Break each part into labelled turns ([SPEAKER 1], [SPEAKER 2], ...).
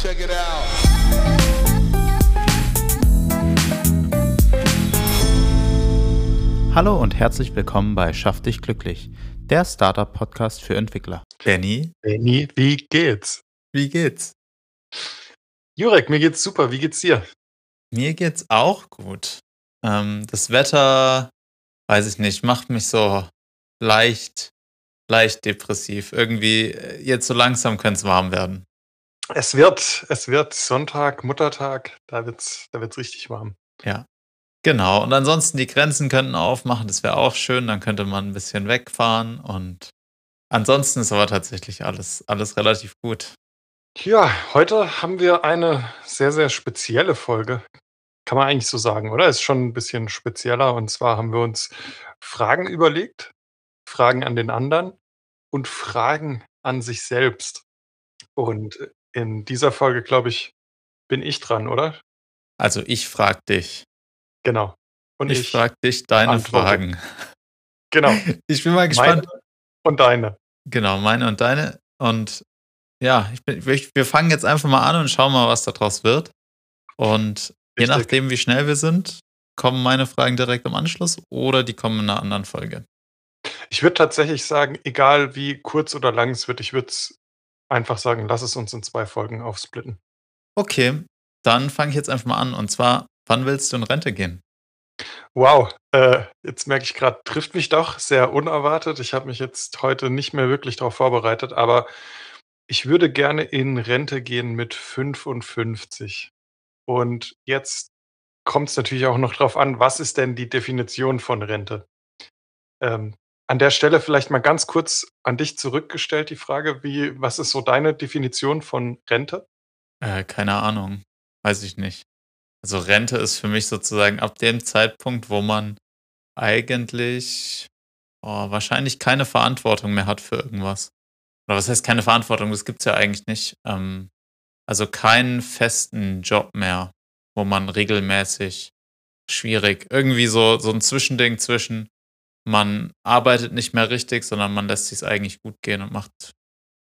[SPEAKER 1] Check it out.
[SPEAKER 2] Hallo und herzlich willkommen bei Schaff dich glücklich, der Startup-Podcast für Entwickler. Benny,
[SPEAKER 3] Benny, wie geht's?
[SPEAKER 2] wie geht's?
[SPEAKER 3] Jurek, mir geht's super. Wie geht's dir?
[SPEAKER 2] Mir geht's auch gut. Ähm, das Wetter, weiß ich nicht, macht mich so leicht, leicht depressiv. Irgendwie, äh, jetzt so langsam könnte es warm werden.
[SPEAKER 3] Es wird, es wird Sonntag, Muttertag. Da wird's, da wird's richtig warm.
[SPEAKER 2] Ja. Genau. Und ansonsten die Grenzen könnten aufmachen, das wäre auch schön. Dann könnte man ein bisschen wegfahren. Und ansonsten ist aber tatsächlich alles, alles relativ gut.
[SPEAKER 3] Ja, heute haben wir eine sehr, sehr spezielle Folge. Kann man eigentlich so sagen, oder? Ist schon ein bisschen spezieller. Und zwar haben wir uns Fragen überlegt, Fragen an den anderen und Fragen an sich selbst. Und in dieser Folge, glaube ich, bin ich dran, oder?
[SPEAKER 2] Also ich frage dich.
[SPEAKER 3] Genau. Und
[SPEAKER 2] Ich,
[SPEAKER 3] ich,
[SPEAKER 2] frage dich deine
[SPEAKER 3] antworte.
[SPEAKER 2] Fragen.
[SPEAKER 3] genau,
[SPEAKER 2] Ich bin mal
[SPEAKER 3] meine
[SPEAKER 2] gespannt.
[SPEAKER 3] und deine.
[SPEAKER 2] Genau, meine und deine. Und ja, ich bin, wir wir fangen jetzt einfach mal an und schauen mal, was daraus wird. Und je
[SPEAKER 3] Richtig.
[SPEAKER 2] nachdem, wie schnell wir sind, kommen meine Fragen direkt im Anschluss oder die kommen in einer anderen Folge.
[SPEAKER 3] Ich würde tatsächlich sagen, egal wie kurz oder lang es wird, ich würde einfach sagen, lass es uns in zwei Folgen aufsplitten.
[SPEAKER 2] Okay, dann fange ich jetzt einfach mal an. Und zwar, wann willst du in Rente gehen?
[SPEAKER 3] Wow, äh, jetzt merke ich gerade, trifft mich doch sehr unerwartet. Ich habe mich jetzt heute nicht mehr wirklich darauf vorbereitet, aber ich würde gerne in Rente gehen mit 55. Und jetzt kommt es natürlich auch noch drauf an, was ist denn die Definition von Rente? Ähm, an der Stelle vielleicht mal ganz kurz an dich zurückgestellt die Frage, wie, was ist so deine Definition von Rente?
[SPEAKER 2] Äh, keine Ahnung. Weiß ich nicht. Also Rente ist für mich sozusagen ab dem Zeitpunkt, wo man eigentlich oh, wahrscheinlich keine Verantwortung mehr hat für irgendwas. Oder was heißt keine Verantwortung? Das gibt's ja eigentlich nicht. Ähm, also keinen festen Job mehr, wo man regelmäßig schwierig, irgendwie so, so ein Zwischending zwischen, man arbeitet nicht mehr richtig, sondern man lässt sich eigentlich gut gehen und macht,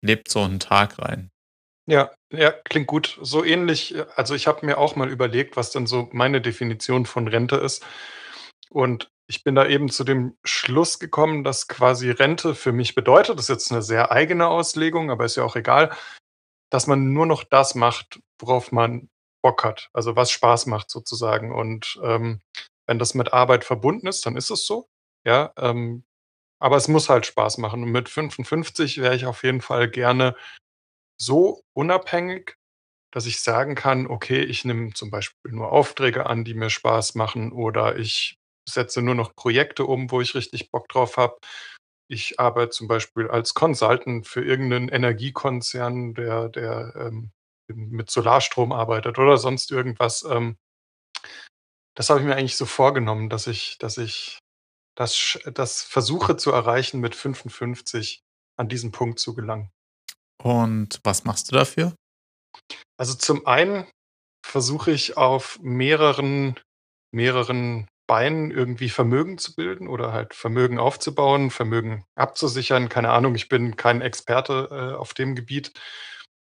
[SPEAKER 2] lebt so einen Tag rein.
[SPEAKER 3] Ja, ja, klingt gut. So ähnlich, äh, also ich habe mir auch mal überlegt, was denn so meine Definition von Rente ist. Und ich bin da eben zu dem Schluss gekommen, dass quasi Rente für mich bedeutet, das ist jetzt eine sehr eigene Auslegung, aber ist ja auch egal, dass man nur noch das macht, worauf man Bock hat, also was Spaß macht sozusagen. Und ähm, wenn das mit Arbeit verbunden ist, dann ist es so. Ja, ähm, aber es muss halt Spaß machen. Und mit 55 wäre ich auf jeden Fall gerne so unabhängig, dass ich sagen kann, okay, ich nehme zum Beispiel nur Aufträge an, die mir Spaß machen, oder ich setze nur noch Projekte um, wo ich richtig Bock drauf habe. Ich arbeite zum Beispiel als Consultant für irgendeinen Energiekonzern, der, der ähm, mit Solarstrom arbeitet oder sonst irgendwas. Ähm, das habe ich mir eigentlich so vorgenommen, dass ich, dass ich das, das versuche zu erreichen, mit 55 an diesen Punkt zu gelangen.
[SPEAKER 2] Und was machst du dafür?
[SPEAKER 3] Also zum einen versuche ich auf mehreren mehreren Beinen irgendwie Vermögen zu bilden oder halt Vermögen aufzubauen, Vermögen abzusichern. Keine Ahnung, ich bin kein Experte, äh, auf dem Gebiet,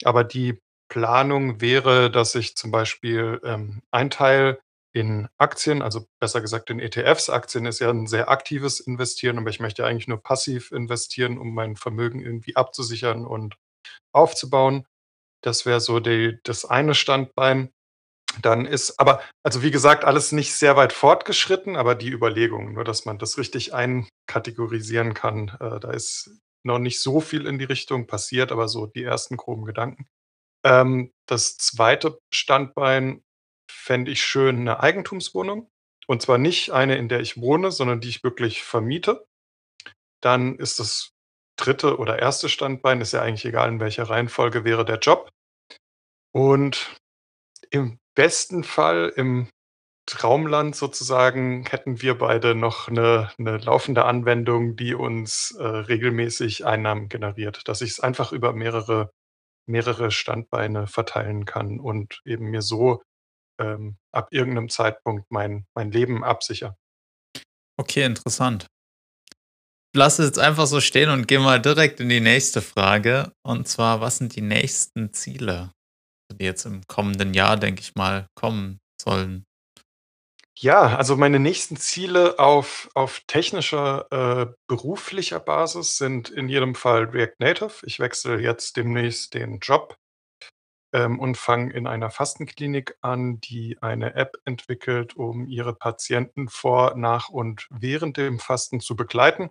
[SPEAKER 3] aber die Planung wäre, dass ich zum Beispiel, ähm, einen Teil in Aktien, also besser gesagt in ETFs Aktien ist ja ein sehr aktives Investieren, aber ich möchte eigentlich nur passiv investieren, um mein Vermögen irgendwie abzusichern und aufzubauen. Das wäre so die das eine Standbein. Dann ist aber also, wie gesagt, alles nicht sehr weit fortgeschritten, aber die Überlegung, nur dass man das richtig einkategorisieren kann. Äh, da ist noch nicht so viel in die Richtung passiert, aber so die ersten groben Gedanken. Ähm, das zweite Standbein fände ich schön, 'ne Eigentumswohnung. Und zwar nicht eine, in der ich wohne, sondern die ich wirklich vermiete. Dann ist das dritte oder erste Standbein ist ja eigentlich egal, in welcher Reihenfolge wäre der Job. Und im besten Fall, im Traumland sozusagen, hätten wir beide noch 'ne 'ne laufende Anwendung, die uns, äh, regelmäßig Einnahmen generiert, dass ich's einfach über mehrere mehrere Standbeine verteilen kann und eben mir so, ähm, ab irgend 'nem Zeitpunkt mein mein Leben absichere.
[SPEAKER 2] Okay, interessant. Lass es jetzt einfach so stehen und geh mal direkt in die nächste Frage. Und zwar, was sind die nächsten Ziele die jetzt im kommenden Jahr, denke ich mal, kommen sollen?
[SPEAKER 3] Ja, also meine nächsten Ziele auf auf technischer, äh, beruflicher Basis sind in jedem Fall React Native. Ich wechsle jetzt demnächst den Job, ähm, und fange in einer Fastenklinik an, die eine App entwickelt, um ihre Patienten vor, nach und während dem Fasten zu begleiten.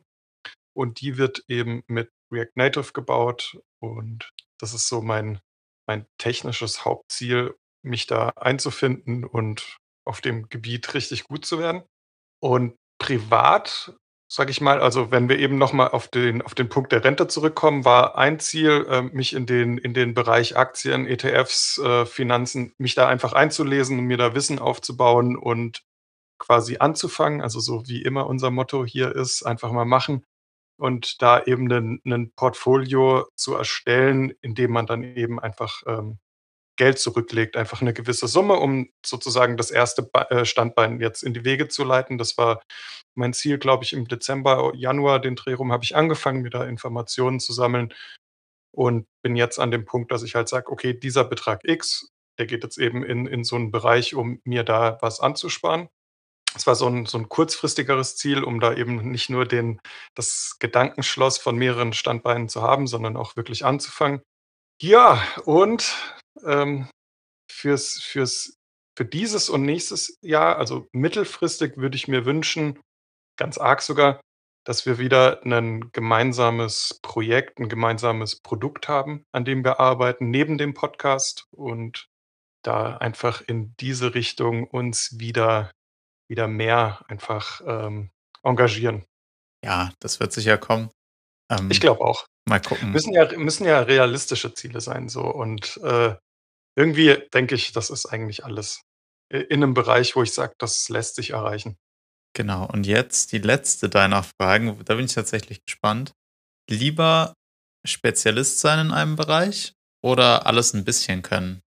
[SPEAKER 3] Und die wird eben mit React Native gebaut und das ist so mein mein technisches Hauptziel, mich da einzufinden und auf dem Gebiet richtig gut zu werden. Und privat, sage ich mal also, wenn wir eben noch mal auf den auf den Punkt der Rente zurückkommen, war ein Ziel, ähm, mich in den in den Bereich Aktien, ETFs, äh, Finanzen mich da einfach einzulesen und mir da Wissen aufzubauen und quasi anzufangen. Also, so wie immer unser Motto hier ist: „Einfach mal machen“ und da eben 'nen Portfolio zu erstellen, in dem man dann eben einfach, ähm, Geld zurücklegt, einfach 'ne gewisse Summe, um sozusagen das 1. Bei äh, Standbein jetzt in die Wege zu leiten. Das war mein Ziel, glaube ich, im Dezember, Januar, den Dreh rum habe ich angefangen, mir da Informationen zu sammeln und bin jetzt an dem Punkt, dass ich halt sage: „Okay, dieser Betrag X, der geht jetzt eben in in so 'n Bereich, um mir da was anzusparen.“ Es war so 'n so 'n kurzfristigeres Ziel, um da eben nicht nur den das Gedankenschloss von mehreren Standbeinen zu haben, sondern auch wirklich anzufangen. Ja, und, ähm, fürs fürs für dieses und nächstes Jahr, also mittelfristig, würde ich mir wünschen, ganz arg sogar, dass wir wieder 'nen gemeinsames Projekt, 'n gemeinsames Produkt haben, an dem wir arbeiten, neben dem Podcast und da einfach in diese Richtung uns wieder wieder mehr einfach, ähm, engagieren.
[SPEAKER 2] Ja, das wird sicher kommen.
[SPEAKER 3] Ich
[SPEAKER 2] Ähm,
[SPEAKER 3] glaube auch.
[SPEAKER 2] Mal gucken.
[SPEAKER 3] Müssen ja müssen ja realistische Ziele sein so und, äh, irgendwie denke ich, das ist eigentlich alles in 'nem Bereich, wo ich sage, das lässt sich erreichen.
[SPEAKER 2] Genau, und jetzt die letzte deiner Fragen, da bin ich tatsächlich gespannt. Lieber Spezialist sein in einem Bereich oder alles 'n bisschen können?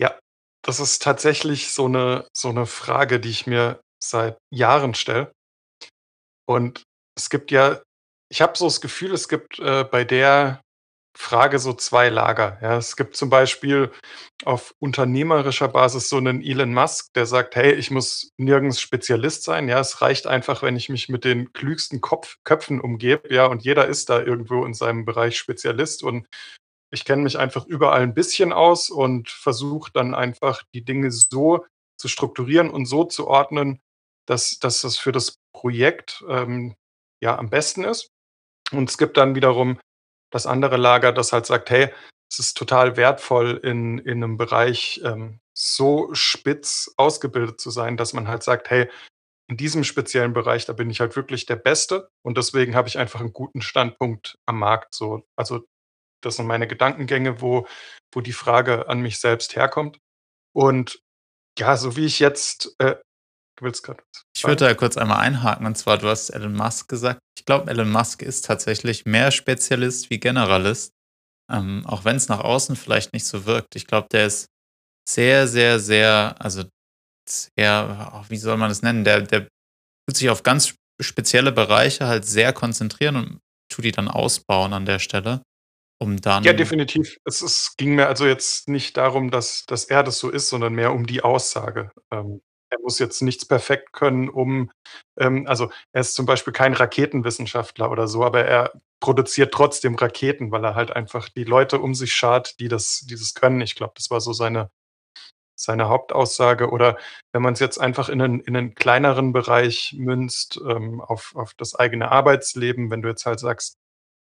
[SPEAKER 3] Ja, das ist tatsächlich so 'ne so 'ne Frage, die ich mir seit Jahren stelle. Und es gibt ja ich habe so das Gefühl, es gibt, äh, bei der Frage so 2 Lager, ja? Es gibt zum Beispiel auf unternehmerischer Basis so 'nen Elon Musk, der sagt: „Hey, ich muss nirgends Spezialist sein, ja? Es reicht einfach, wenn ich mich mit den klügsten Kopf Köpfen umgebe, ja, und jeder ist da irgendwo in seinem Bereich Spezialist und ich kenne mich einfach überall 'n bisschen aus und versuche dann einfach die Dinge so zu strukturieren und so zu ordnen, dass dass das für das Projekt, ähm, ja, am besten ist.“ Und es gibt dann wiederum das andere Lager, das halt sagt: „Hey, es ist total wertvoll, in in 'nem Bereich, ähm, so spitz ausgebildet zu sein, dass man halt sagt: ‚Hey, in diesem speziellen Bereich, da bin ich halt wirklich der Beste und deswegen habe ich einfach 'n guten Standpunkt am Markt,‘“ so. Also, das sind meine Gedankengänge, wo wo die Frage an mich selbst herkommt. Und ja, so wie ich jetzt, äh du willst was
[SPEAKER 2] Ich würde da kurz einmal einhaken und zwar, du hast Elon Musk gesagt. Ich glaube, Elon Musk ist tatsächlich mehr Spezialist wie Generalist, ähm, auch wenn's nach außen vielleicht nicht so wirkt. Ich glaube, der ist sehr, sehr, sehr also, sehr wie soll man das nennen? Der der tut sich auf ganz sp spezielle Bereiche halt sehr konzentrieren und tut die dann ausbauen an der Stelle, um
[SPEAKER 3] Ja,
[SPEAKER 2] dann
[SPEAKER 3] definitiv. Es es ging mir also jetzt nicht darum, dass dass er das so ist, sondern mehr um die Aussage. Ähm, muss jetzt nichts perfekt können, um ähm, also, er ist zum Beispiel kein Raketenwissenschaftler oder so, aber er produziert trotzdem Raketen, weil er halt einfach die Leute um sich schart, die das die das können. Ich glaube, das war so seine seine Hauptaussage. Oder wenn man's jetzt einfach in 'nen in 'nen kleineren Bereich münzt, ähm, auf auf das eigene Arbeitsleben, wenn du jetzt halt sagst: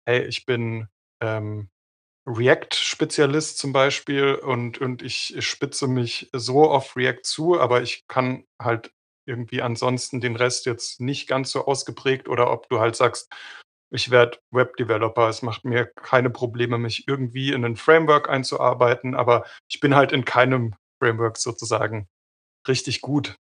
[SPEAKER 3] „Hey, ich bin, ähm, React-Spezialist zum Beispiel und und ich spitze mich so auf React zu, aber ich kann halt irgendwie ansonsten den Rest jetzt nicht ganz so ausgeprägt.“ Oder ob du halt sagst: „Ich werde Web-Developer. Es macht mir keine Probleme, mich irgendwie in 'nen Framework einzuarbeiten, aber ich bin halt in keinem Framework sozusagen richtig gut.“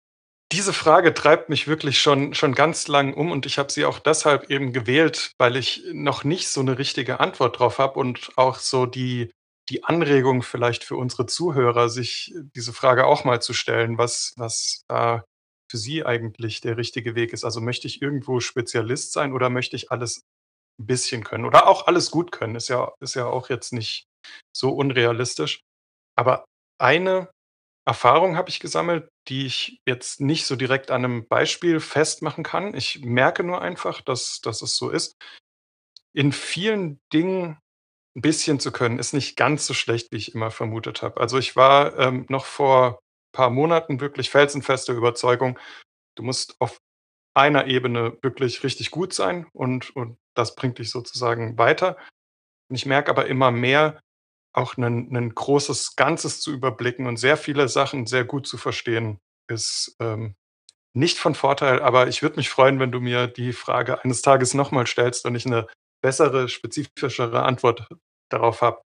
[SPEAKER 3] Diese Frage treibt mich wirklich schon schon ganz lang um und ich habe sie auch deshalb eben gewählt, weil ich noch nicht so 'ne richtige Antwort drauf habe und auch so die die Anregung vielleicht für unsere Zuhörer, sich diese Frage auch mal zu stellen, was was da für sie eigentlich der richtige Weg ist. Also, möchte ich irgendwo Spezialist sein oder möchte ich alles 'n bisschen können oder auch alles gut können? Ist ja ist ja auch jetzt nicht so unrealistisch. Aber eine Erfahrung habe ich gesammelt, die ich jetzt nicht so direkt an 'nem Beispiel festmachen kann. Ich merke nur einfach, dass dass es so ist. In vielen Dingen 'n bisschen zu können, ist nicht ganz so schlecht, wie ich immer vermutet habe. Also, ich war, ähm, noch vor paar Monaten wirklich felsenfester Überzeugung, du musst auf einer Ebene wirklich richtig gut sein und und das bringt dich sozusagen weiter. Und ich merke aber immer mehr, auch 'nen 'nen großes Ganzes zu überblicken und sehr viele Sachen sehr gut zu verstehen, ist, ähm, nicht von Vorteil, aber ich würde mich freuen, wenn du mir die Frage eines Tages noch mal stellst und ich 'ne bessere, spezifischere Antwort darauf habe.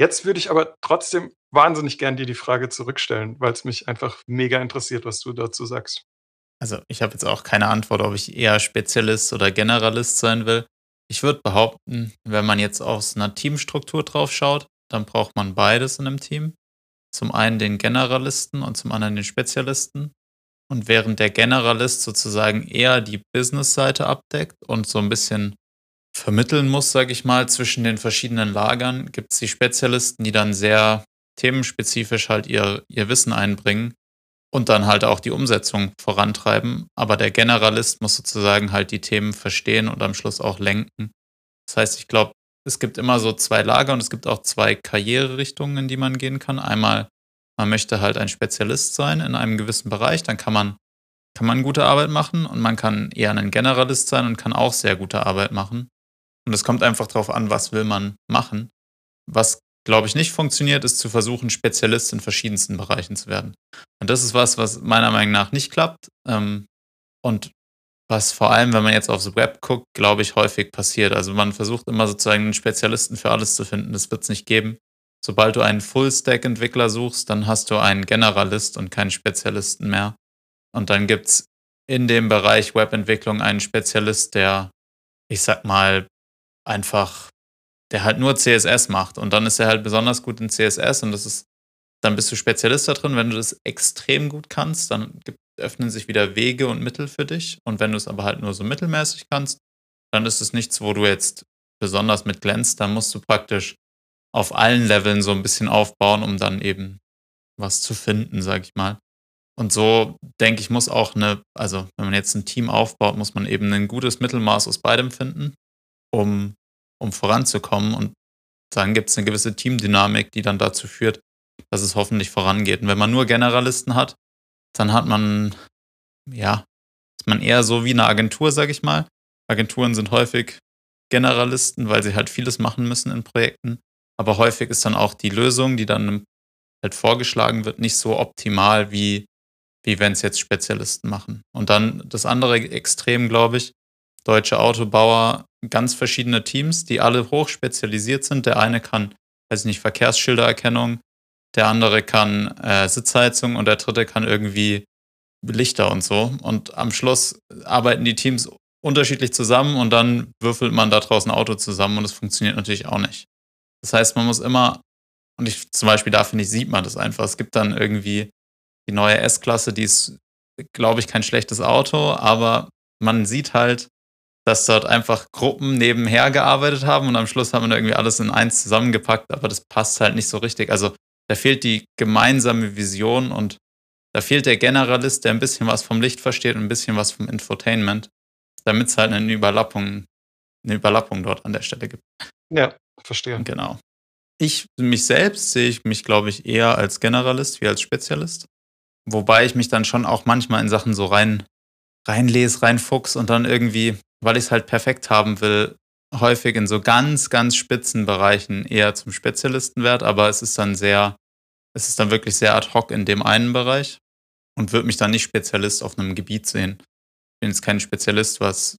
[SPEAKER 3] Jetzt würde ich aber trotzdem wahnsinnig gern dir die Frage zurückstellen, weil's mich einfach mega interessiert, was du dazu sagst.
[SPEAKER 2] Also, ich habe jetzt auch keine Antwort, ob ich eher Spezialist oder Generalist sein will. Ich würde behaupten, wenn man jetzt aus 'ner Teamstruktur drauf schaut, dann braucht man beides in 'nem Team. Zum einen den Generalisten und zum anderen den Spezialisten. Und während der Generalist sozusagen eher die Business-Seite abdeckt und so 'n bisschen vermitteln muss, sage ich mal, zwischen den verschiedenen Lagern, gibt's die Spezialisten, die dann sehr themenspezifisch halt ihr ihr Wissen einbringen und dann halt auch die Umsetzung vorantreiben. Aber der Generalist muss sozusagen halt die Themen verstehen und am Schluss auch lenken. Das heißt, ich glaube, es gibt immer so 2 Lager und es gibt auch 2 Karriererichtungen, in die man gehen kann. Einmal, man möchte halt ein Spezialist sein in einem gewissen Bereich, dann kann man kann man gute Arbeit machen und man kann eher 'nen Generalist sein und kann auch sehr gute Arbeit machen. Und es kommt einfach drauf an, was will man machen. Was, glaube ich, nicht funktioniert, ist zu versuchen, Spezialist in verschiedensten Bereichen zu werden. Und das ist was, was meiner Meinung nach nicht klappt, ähm, und was vor allem, wenn man jetzt aufs Web guckt, glaube ich, häufig passiert. Also, man versucht immer sozusagen 'n Spezialisten für alles zu finden. Das wird's nicht geben. Sobald du einen Full-Stack-Entwickler suchst, dann hast du einen Generalist und keinen Spezialisten mehr. Und dann gibt's in dem Bereich Webentwicklung einen Spezialist, der, ich sage mal, einfach der halt nur CSS macht und dann ist er halt besonders gut in CSS und das ist dann bist du Spezialist da drin. Wenn du das extrem gut kannst, dann gibt öffnen sich wieder Wege und Mittel für dich. Und wenn du's aber halt nur so mittelmäßig kannst, dann ist es nichts, wo du jetzt besonders mit glänzt. Dann musst du praktisch auf allen Leveln so 'n bisschen aufbauen, um dann eben was zu finden, sage ich mal. Und so denke ich, muss auch 'ne also, wenn man jetzt 'n Team aufbaut, muss man eben 'nen gutes Mittelmaß aus beidem finden, um um voranzukommen. Und dann gibt's 'ne gewisse Teamdynamik, die dann dazu führt, dass es hoffentlich vorangeht. Und wenn man nur Generalisten hat, dann hat man ja, ist man eher so wie 'ne Agentur, sage ich mal. Agenturen sind häufig Generalisten, weil sie halt vieles machen müssen in Projekten. Aber häufig ist dann auch die Lösung, die dann halt vorgeschlagen wird, nicht so optimal, wie wie wenn's jetzt Spezialisten machen. Und dann das andere Extrem, glaube ich, deutsche Autobauer, ganz verschiedene Teams, die alle hochspezialisiert sind. Der eine kann, weiß ich nicht, Verkehrsschildererkennung, der andere kann, äh, Sitzheizung und der dritte kann irgendwie Lichter und so. Und am Schluss arbeiten die Teams unterschiedlich zusammen und dann würfelt man da draus 'n Auto zusammen und es funktioniert natürlich auch nicht. Das heißt, man muss immer und ich zum Beispiel da finde ich, sieht man das einfach. Es gibt dann irgendwie die neue S-Klasse, die ist, glaube ich, kein schlechtes Auto, aber man sieht halt, dass dort einfach Gruppen nebenher gearbeitet haben und am Schluss hat man irgendwie alles in eins zusammengepackt, aber das passt halt nicht so richtig. Also, da fehlt die gemeinsame Vision und da fehlt der Generalist, der 'n bisschen was vom Licht versteht und 'n bisschen was vom Infotainment, damit's halt 'nen Überlappung 'ne Überlappung dort an der Stelle gibt.
[SPEAKER 3] Ja, verstehe.
[SPEAKER 2] Genau. Ich mich selbst sehe ich mich, glaube ich, eher als Generalist wie als Spezialist. Wobei ich mich dann schon auch manchmal in Sachen so rein reinlese, reinfuchse und dann irgendwie, weil ich's halt perfekt haben will, häufig in so ganz, ganz spitzen Bereichen eher zum Spezialisten werde, aber es ist dann sehr es ist dann wirklich sehr ad hoc in dem einen Bereich und würde mich dann nicht Spezialist auf 'nem Gebiet sehen. Ich bin jetzt kein Spezialist, was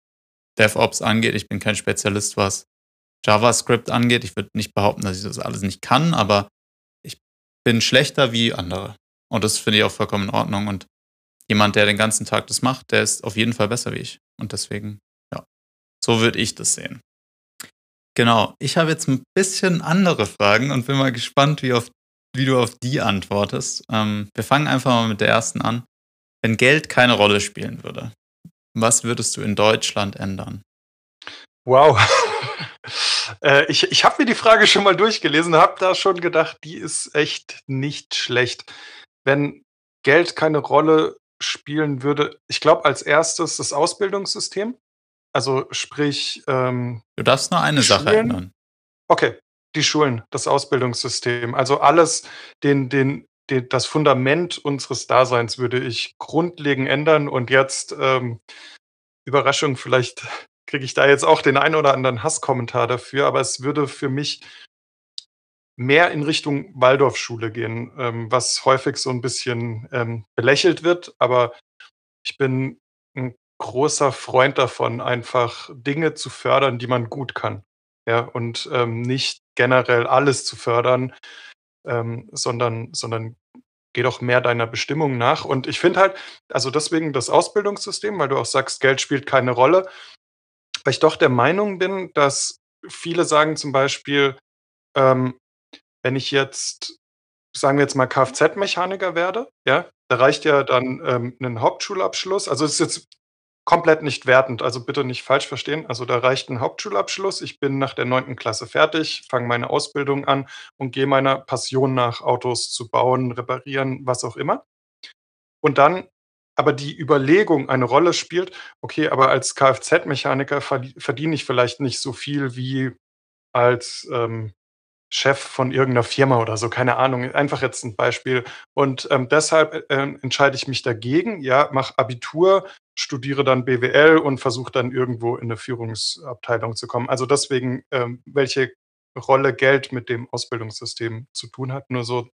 [SPEAKER 2] DevOps angeht. Ich bin kein Spezialist, was JavaScript angeht. Ich würde nicht behaupten, dass ich das alles nicht kann, aber ich bin schlechter wie andere. Und das finde ich auch vollkommen in Ordnung. Und jemand, der den ganzen Tag das macht, der ist auf jeden Fall besser wie ich. Und deswegen, so würde ich das sehen. Genau. Ich habe jetzt 'n bisschen andere Fragen und bin mal gespannt, wie auf wie du auf die antwortest. Ähm, wir fangen einfach mal mit der ersten an. Wenn Geld keine Rolle spielen würde, was würdest du in Deutschland ändern?
[SPEAKER 3] Wow. Äh, ich ich habe mir die Frage schon mal durchgelesen, habe da schon gedacht, die ist echt nicht schlecht. Wenn Geld keine Rolle spielen würde ich glaube, als Erstes das Ausbildungssystem. Also, sprich, ähm,
[SPEAKER 2] Du darfst nur eine Sache
[SPEAKER 3] Schulen
[SPEAKER 2] ändern.
[SPEAKER 3] okay, die Schulen, das Ausbildungssystem. Also, alles den den den das Fundament unseres Daseins würde ich grundlegend ändern und jetzt, ähm, Überraschung, vielleicht kriege ich da jetzt auch den einen oder anderen Hasskommentar dafür, aber es würde für mich mehr in Richtung Waldorfschule gehen, ähm, was häufig so 'n bisschen, ähm, belächelt wird, aber ich bin 'n großer Freund davon, einfach Dinge zu fördern, die man gut kann, ja, und, ähm, nicht generell alles zu fördern, ähm, sondern sondern geh doch mehr deiner Bestimmung nach. Und ich finde halt also, deswegen das Ausbildungssystem, weil du auch sagst, Geld spielt keine Rolle, weil ich doch der Meinung bin, dass viele sagen zum Beispiel, ähm, wenn ich jetzt, sagen wir jetzt mal Kfz-Mechaniker werde, ja, da reicht ja dann, ähm, 'nen Hauptschulabschluss. Also, ist jetzt komplett nicht wertend, also, bitte nicht falsch verstehen. Also, da reicht 'n Hauptschulabschluss. Ich bin nach der 9. Klasse fertig, fange meine Ausbildung an und gehe meiner Passion nach, Autos zu bauen, reparieren, was auch immer. Und dann aber die Überlegung eine Rolle spielt: „Okay, aber als Kfz-Mechaniker verdi verdiene ich vielleicht nicht so viel wie als, ähm, Chef von irgend 'ner Firma oder so“, keine Ahnung, einfach jetzt 'n Beispiel. Und, ähm, deshalb, äh, ähm, entscheide ich mich dagegen, ja, mache Abitur, studiere dann BWL und versuche dann irgendwo in 'ne Führungsabteilung zu kommen. Also, deswegen, ähm, welche Rolle Geld mit dem Ausbildungssystem zu tun hat, nur so,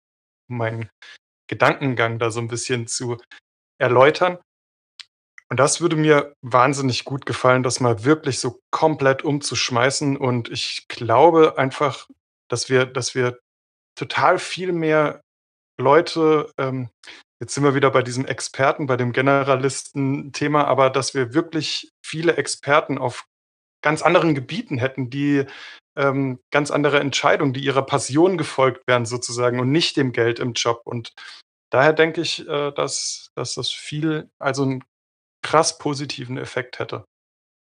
[SPEAKER 3] meinen Gedankengang da so 'n bisschen zu erläutern. Und das würde mir wahnsinnig gut gefallen, das mal wirklich so komplett umzuschmeißen. Und ich glaube einfach, dass wir dass wir total viel mehr Leute, ähm jetzt sind wir wieder bei diesem Experten, bei dem Generalisten-Thema, aber dass wir wirklich viele Experten auf ganz anderen Gebieten hätten, die, ähm, ganz andere Entscheidungen, die ihrer Passion gefolgt wären sozusagen und nicht dem Geld im Job. Und daher denke ich, äh, dass dass das viel also, 'n krass positiven Effekt hätte.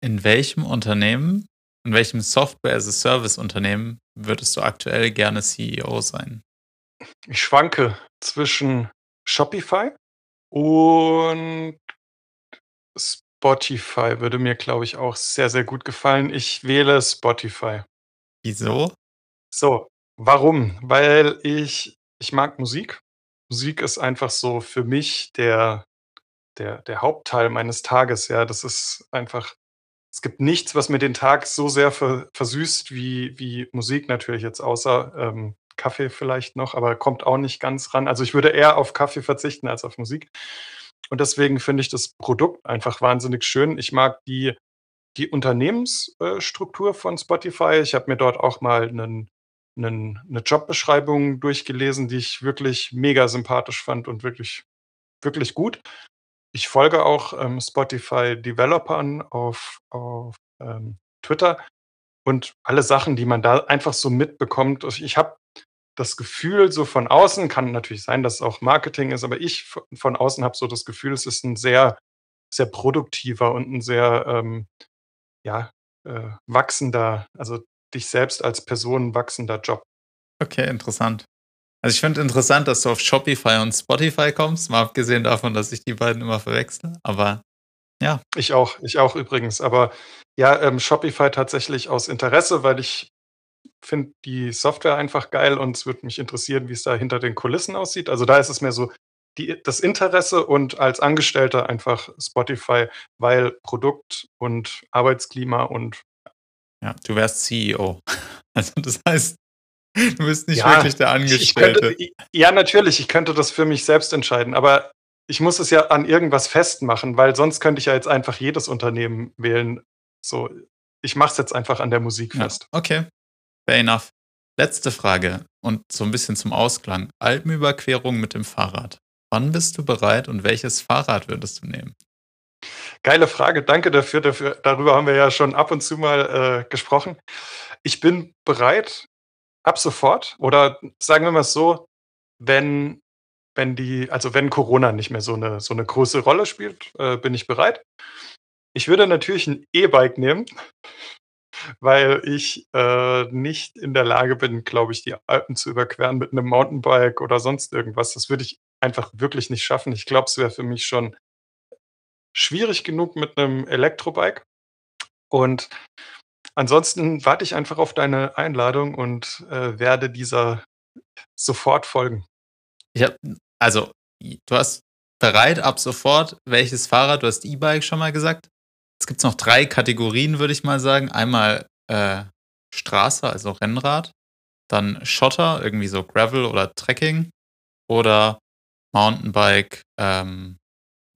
[SPEAKER 2] In welchem Unternehmen in welchem Software-as-a-Service-Unternehmen würdest du aktuell gerne CEO sein?
[SPEAKER 3] Ich schwanke zwischen Shopify und Spotify würde mir, glaube ich, auch sehr, sehr gut gefallen. Ich wähle Spotify.
[SPEAKER 2] Wieso?
[SPEAKER 3] So, warum? Weil ich ich mag Musik. Musik ist einfach so für mich der der der Hauptteil meines Tages, ja. Das ist einfach es gibt nichts, was mir den Tag so sehr ver versüßt wie wie Musik natürlich jetzt außer, ähm, Kaffee vielleicht noch, aber kommt auch nicht ganz ran. Also, ich würde eher auf Kaffee verzichten als auf Musik. Und deswegen finde ich das Produkt einfach wahnsinnig schön. Ich mag die die Unternehmens äh, Struktur von Spotify. Ich habe mir dort auch mal 'nen 'nen 'ne Jobbeschreibung durchgelesen, die ich wirklich mega sympathisch fand und wirklich wirklich gut. Ich folge auch, ähm, Spotify-Developern auf auf, ähm, Twitter und alle Sachen, die man da einfach so mitbekommt ich habe das Gefühl so von außen kann natürlich sein, dass es auch Marketing ist, aber ich von außen habe so das Gefühl, es ist 'n sehr, sehr produktiver und 'n sehr, ähm, ja, äh, wachsender also, dich selbst als Person wachsender Job.
[SPEAKER 2] Okay, interessant. Also, ich finde interessant, dass du auf Shopify und Spotify kommst, mal abgesehen davon, dass ich die beiden immer verwechsle, aber ja.
[SPEAKER 3] Ich auch, ich auch übrigens. Aber ja, ähm, Shopify tatsächlich aus Interesse, weil ich finde die Software einfach geil und es würde mich interessieren, wie's da hinter den Kulissen aussieht. Also, da ist es mehr so die das Interesse und als Angestellter einfach Spotify, weil Produkt und Arbeitsklima und
[SPEAKER 2] Ja, du wärst CEO. Also, das heißt, du bist nicht
[SPEAKER 3] Ja,
[SPEAKER 2] wirklich der
[SPEAKER 3] könnte
[SPEAKER 2] Angestellte.
[SPEAKER 3] i ja, natürlich, ich könnte das für mich selbst entscheiden, aber ich muss es ja an irgendwas festmachen, weil sonst könnte ich ja jetzt einfach jedes Unternehmen wählen. So, ich mache es jetzt einfach an der Musik
[SPEAKER 2] Ja,
[SPEAKER 3] fest.
[SPEAKER 2] okay, fair enough. Letzte Frage und so 'n bisschen zum Ausklang. Alpenüberquerung mit dem Fahrrad. Wann bist du bereit und welches Fahrrad würdest du nehmen?
[SPEAKER 3] Geile Frage, danke dafür dafür. Darüber haben wir ja schon ab und zu mal, äh, gesprochen. Ich bin bereit ab sofort oder sagen wir mal's so, wenn wenn die also, wenn Corona nicht mehr so 'ne so 'ne große Rolle spielt, äh, bin ich bereit. Ich würde natürlich 'n E-Bike nehmen. weil ich, äh, nicht in der Lage bin, glaube ich, die Alpen zu überqueren mit 'nem Mountainbike oder sonst irgendwas. Das würde ich einfach wirklich nicht schaffen. Ich glaube, es wäre für mich schon schwierig genug mit 'nem Elektrobike. Und ansonsten warte ich einfach auf deine Einladung und, äh, werde dieser sofort folgen.
[SPEAKER 2] Ich habe also, du hast bereit ab sofort welches Fahrrad? Du hast E-Bike schon mal gesagt. Jetzt gibt's noch 3 Kategorien, würde ich mal sagen. Einmal, äh, Straße, also Rennrad, dann Schotter, irgendwie so Gravel oder Trekking oder Mountainbike, ähm,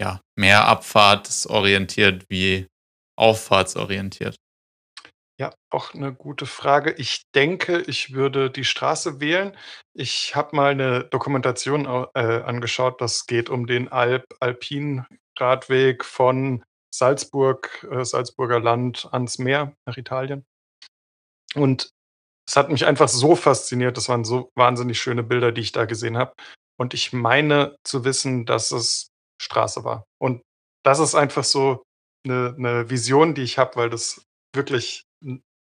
[SPEAKER 2] ja, mehr abfahrtsorientiert wie auffahrtsorientiert.
[SPEAKER 3] Ja, auch 'ne gute Frage. Ich denke, ich würde die Straße wählen. Ich habe mal 'ne Dokumentation äh, angeschaut. Das geht um den Alp-Alpin-Radweg von Salzburg äh, Salzburger Land ans Meer nach Italien. Und es hat mich einfach so fasziniert. Das waren so wahnsinnig schöne Bilder, die ich da gesehen habe. Und ich meine zu wissen, dass es Straße war. Und das ist einfach so 'ne 'ne Vision, die ich habe, weil das wirklich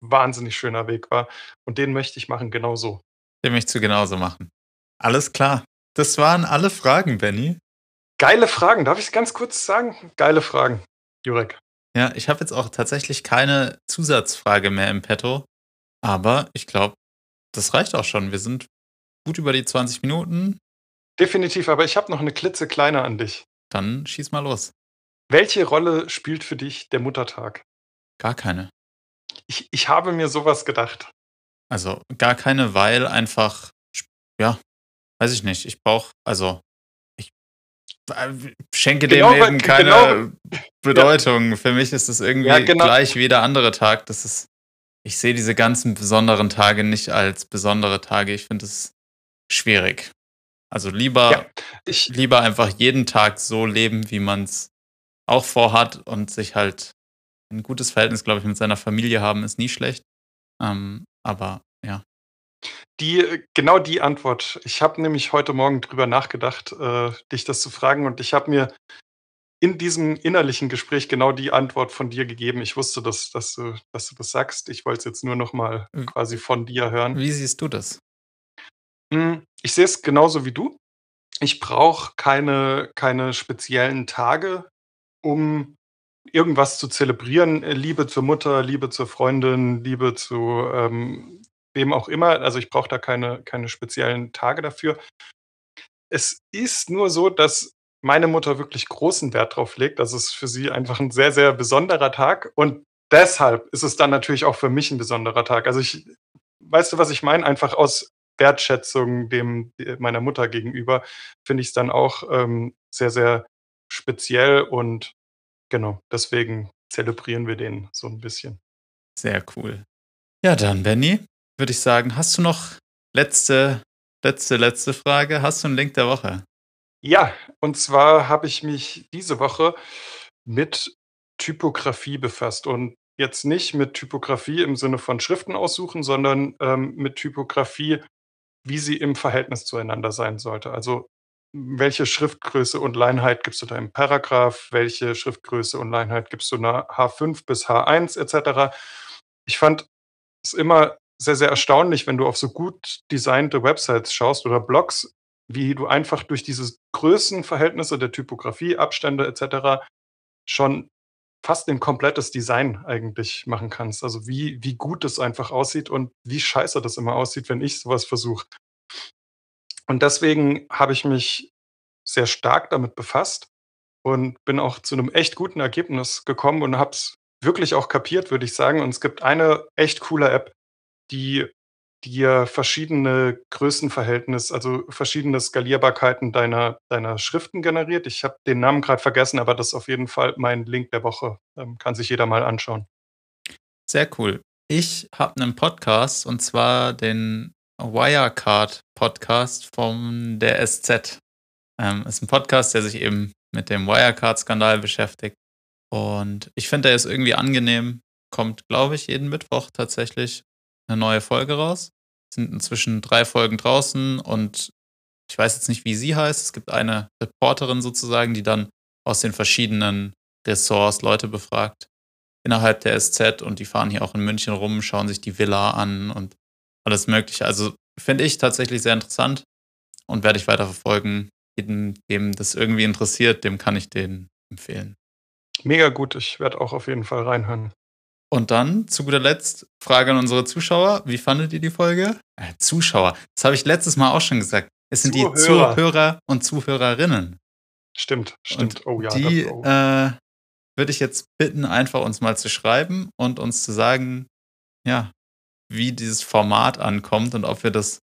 [SPEAKER 3] wahnsinnig schöner Weg war. Und den möchte ich machen, genau so.
[SPEAKER 2] Den möchtest du genauso machen. Alles klar. Das waren alle Fragen, Benny.
[SPEAKER 3] Geile Fragen. Darf ich's ganz kurz sagen? Geile Fragen, Jurek.
[SPEAKER 2] Ja, ich habe jetzt auch tatsächlich keine Zusatzfrage mehr im Petto, aber ich glaube, das reicht auch schon. Wir sind gut über die 20 Minuten.
[SPEAKER 3] Definitiv, aber ich habe noch 'ne klitzekleine an dich.
[SPEAKER 2] Dann schieß mal los.
[SPEAKER 3] Welche Rolle spielt für dich der Muttertag?
[SPEAKER 2] Gar keine.
[SPEAKER 3] Ich ich habe mir so was gedacht.
[SPEAKER 2] Also, gar keine, weil einfach ja, weiß ich nicht. Ich brauche also, ich w schenke dem
[SPEAKER 3] Genau, weil
[SPEAKER 2] eben
[SPEAKER 3] genau
[SPEAKER 2] keine
[SPEAKER 3] ja.
[SPEAKER 2] Bedeutung. Für mich ist es
[SPEAKER 3] Ja,
[SPEAKER 2] irgendwie
[SPEAKER 3] genau.
[SPEAKER 2] gleich wie jeder andere Tag. Das ist ich sehe diese ganzen besonderen Tage nicht als besondere Tage. Ich finde es schwierig. Also,
[SPEAKER 3] Ja,
[SPEAKER 2] lieber
[SPEAKER 3] ich
[SPEAKER 2] lieber einfach jeden Tag so leben, wie man's auch vorhat und sich halt 'n gutes Verhältnis, glaube ich, mit seiner Familie haben, ist nie schlecht. Ähm, aber ja.
[SPEAKER 3] Die äh, genau die Antwort. Ich habe nämlich heute Morgen drüber nachgedacht, äh, dich das zu fragen und ich habe mir in diesem innerlichen Gespräch genau die Antwort von dir gegeben. Ich wusste, dass dass du dass du das sagst. Ich wollte es jetzt nur noch mal
[SPEAKER 2] W
[SPEAKER 3] quasi von dir hören.
[SPEAKER 2] wie siehst du das?
[SPEAKER 3] Hm, ich sehe es genauso wie du. Ich brauche keine keine speziellen Tage, um irgendwas zu zelebrieren. Äh, Liebe zur Mutter, Liebe zur Freundin, Liebe zu, ähm, wem auch immer. Also, ich brauche da keine keine speziellen Tage dafür. Es ist nur so, dass meine Mutter wirklich großen Wert drauf legt. Das ist für sie einfach 'n sehr, sehr besonderer Tag und deshalb ist es dann natürlich auch für mich 'n besonderer Tag. Also, ich weißt du, was ich meine? Einfach aus Wertschätzung dem äh, meiner Mutter gegenüber finde ich's dann auch, ähm, sehr, sehr speziell und genau, deswegen zelebrieren wir den so 'n bisschen.
[SPEAKER 2] Sehr cool. Ja, dann, Benny, würde ich sagen, hast du noch letzte letzte letzte Frage? Hast du 'n Link der Woche?
[SPEAKER 3] Ja, und zwar habe ich mich diese Woche mit Typografie befasst und jetzt nicht mit Typografie im Sinne von Schriften aussuchen, sondern, ähm, mit Typografie, wie sie im Verhältnis zueinander sein sollte. Also, welche Schriftgröße und Leinheit gibst du deinem Paragraph? Welche Schriftgröße und Leinheit gibst du 'ner H5 bis H1 et cetera? Ich fand es immer sehr, sehr erstaunlich, wenn du auf so gut designte Websites schaust oder Blogs, wie du einfach durch dieses Größenverhältnisse der Typografie, Abstände et cetera schon fast 'nen komplettes Design eigentlich machen kannst. Also, wie wie gut das einfach aussieht und wie scheiße das immer aussieht, wenn ich so was versuche. Und deswegen habe ich mich sehr stark damit befasst und bin auch zu 'nem echt guten Ergebnis gekommen und habe es wirklich auch kapiert, würde ich sagen. Und es gibt eine echt coole App, die dir verschiedene Größenverhältnis also, verschiedene Skalierbarkeiten deiner deiner Schriften generiert. Ich habe den Namen grad vergessen, aber das ist auf jeden Fall mein Link der Woche. Ähm, kann sich jeder mal anschauen.
[SPEAKER 2] Sehr cool. Ich habe 'nen Podcast und zwar den Wirecard-Podcast von der SZ. Ähm, ist 'n Podcast, der sich eben mit dem Wirecard-Skandal beschäftigt. Und ich finde, der ist irgendwie angenehm. Kommt, glaube ich, jeden Mittwoch tatsächlich 'ne neue Folge raus. Sind inzwischen 3 Folgen draußen und ich weiß jetzt nicht, wie sie heißt. Es gibt eine Reporterin sozusagen, die dann aus den verschiedenen Ressorts Leute befragt. innerhalb der SZ und die fahren hier auch in München rum, schauen sich die Villa an und alles Mögliche. Also finde ich tatsächlich sehr interessant und werde ich weiter verfolgen. Jedem, dem das irgendwie interessiert, dem kann ich den empfehlen.
[SPEAKER 3] Mega gut, ich werde auch auf jeden Fall reinhören.
[SPEAKER 2] Und dann zu guter Letzt Frage an unsere Zuschauer. Wie fandet ihr die Folge? Äh, Zuschauer, das habe ich letztes Mal auch schon gesagt. Es sind Zuhörer. die Zuhörer und Zuhörerinnen.
[SPEAKER 3] Stimmt, stimmt.
[SPEAKER 2] Und oh ja. Die oh. äh, würde ich jetzt bitten, einfach uns mal zu schreiben und uns zu sagen, ja, wie dieses Format ankommt und ob wir das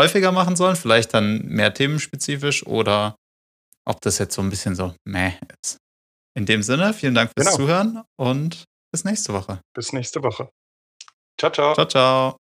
[SPEAKER 2] häufiger machen sollen, vielleicht dann mehr themenspezifisch oder ob das jetzt so ein bisschen so meh ist. In dem Sinne, vielen Dank fürs genau. Zuhören und bis nächste Woche.
[SPEAKER 3] Bis nächste Woche. Ciao, ciao.
[SPEAKER 2] Ciao, ciao.